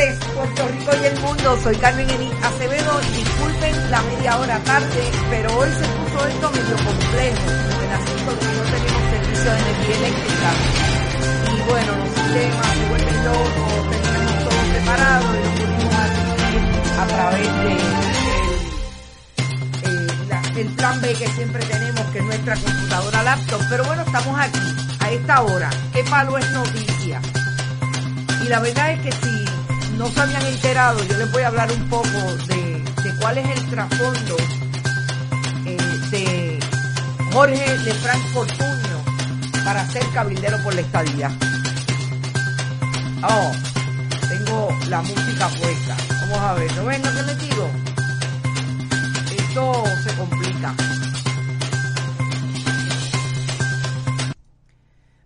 Puerto Rico y el mundo. Soy Carmen Eni Acevedo. Disculpen la media hora tarde, pero hoy se puso esto medio complejo. El asunto que no tenemos servicio de energía eléctrica. Y bueno, los sistemas se vuelven locos, tenemos todo preparado y lo pudimos a través de eh, el plan B que siempre tenemos, que es nuestra computadora laptop. Pero bueno, estamos aquí, a esta hora. ¿Qué palo es noticia? Y la verdad es que si no se habían enterado, yo les voy a hablar un poco de, de cuál es el trasfondo eh, de Jorge de Frank Fortunio para ser cabildero por la estadía. Oh, tengo la música puesta. Vamos a ver, ¿no ven lo que les digo? Esto se complica.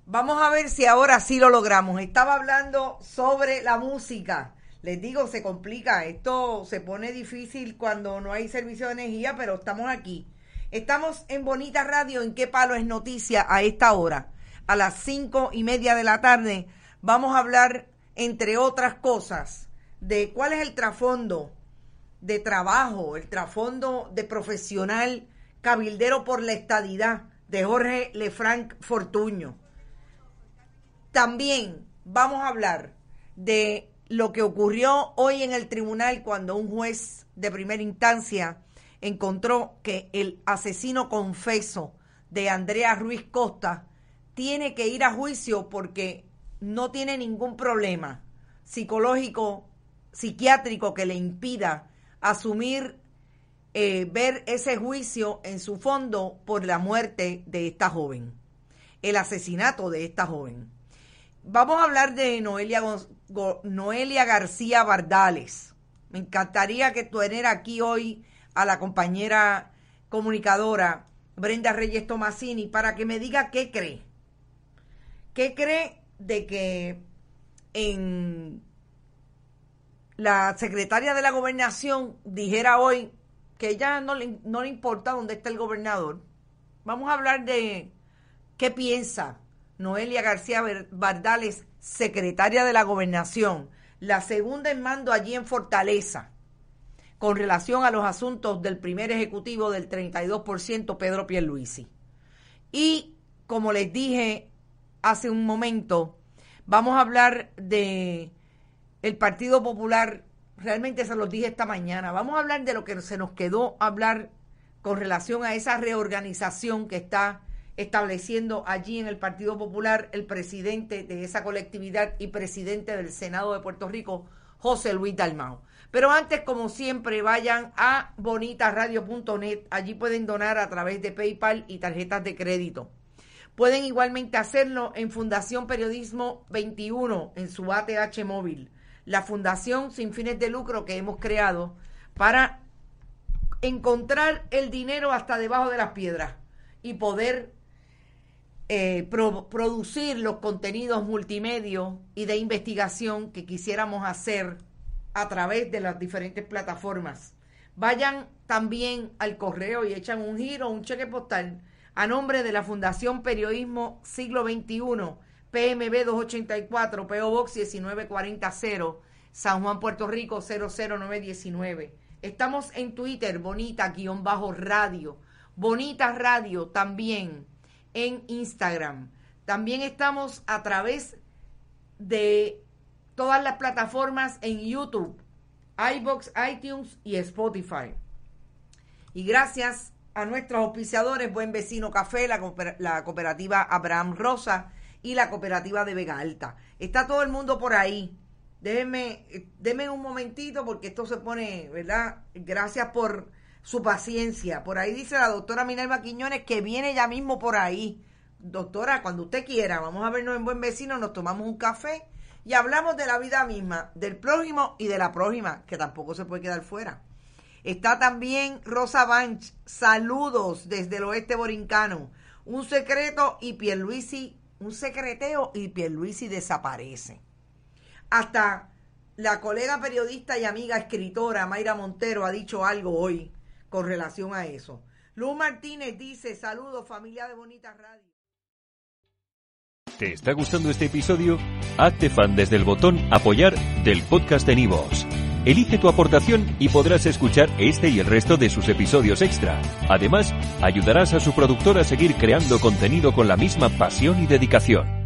Vamos a ver si ahora sí lo logramos. Estaba hablando sobre la música. Les digo, se complica. Esto se pone difícil cuando no hay servicio de energía, pero estamos aquí. Estamos en Bonita Radio. ¿En qué palo es noticia a esta hora? A las cinco y media de la tarde vamos a hablar, entre otras cosas, de cuál es el trasfondo de trabajo, el trasfondo de profesional cabildero por la estadidad de Jorge Lefranc Fortuño. También vamos a hablar de lo que ocurrió hoy en el tribunal cuando un juez de primera instancia encontró que el asesino confeso de Andrea Ruiz Costa tiene que ir a juicio porque no tiene ningún problema psicológico, psiquiátrico que le impida asumir, eh, ver ese juicio en su fondo por la muerte de esta joven, el asesinato de esta joven. Vamos a hablar de Noelia, Noelia García Bardales. Me encantaría que tuviera aquí hoy a la compañera comunicadora Brenda Reyes Tomasini para que me diga qué cree. ¿Qué cree de que en la secretaria de la gobernación dijera hoy que ya no le, no le importa dónde está el gobernador? Vamos a hablar de qué piensa Noelia García Bardales, secretaria de la gobernación, la segunda en mando allí en Fortaleza, con relación a los asuntos del primer ejecutivo del 32%, Pedro Pierluisi. Y como les dije hace un momento, vamos a hablar de el Partido Popular, realmente se los dije esta mañana, vamos a hablar de lo que se nos quedó hablar con relación a esa reorganización que está estableciendo allí en el Partido Popular el presidente de esa colectividad y presidente del Senado de Puerto Rico, José Luis Dalmao. Pero antes, como siempre, vayan a bonitasradio.net. Allí pueden donar a través de PayPal y tarjetas de crédito. Pueden igualmente hacerlo en Fundación Periodismo 21 en su ATH móvil, la fundación sin fines de lucro que hemos creado para encontrar el dinero hasta debajo de las piedras y poder eh, pro- producir los contenidos multimedios y de investigación que quisiéramos hacer a través de las diferentes plataformas. Vayan también al correo y echan un giro, un cheque postal a nombre de la Fundación Periodismo Siglo XXI, PMB 284, PO Box 19400, San Juan, Puerto Rico 00919. Estamos en Twitter, bonita-radio, bonita radio también en Instagram. También estamos a través de todas las plataformas en YouTube, iBox, iTunes y Spotify. Y gracias a nuestros auspiciadores, Buen Vecino Café, la, cooper- la cooperativa Abraham Rosa y la cooperativa de Vega Alta. Está todo el mundo por ahí. Déjenme, eh, denme un momentito porque esto se pone, ¿verdad? Gracias por su paciencia. Por ahí dice la doctora Minerva Quiñones que viene ya mismo por ahí. Doctora, cuando usted quiera, vamos a vernos en Buen Vecino, nos tomamos un café y hablamos de la vida misma, del prójimo y de la prójima, que tampoco se puede quedar fuera. Está también Rosa Banch, saludos desde el oeste borincano. Un secreto y Pierluisi, un secreteo y Pierluisi desaparece. Hasta la colega periodista y amiga escritora Mayra Montero ha dicho algo hoy con relación a eso. Luz Martínez dice, saludos familia de Bonita Radio. ¿Te está gustando este episodio? Hazte fan desde el botón Apoyar del podcast de Nivos. Elige tu aportación y podrás escuchar este y el resto de sus episodios extra. Además, ayudarás a su productor a seguir creando contenido con la misma pasión y dedicación.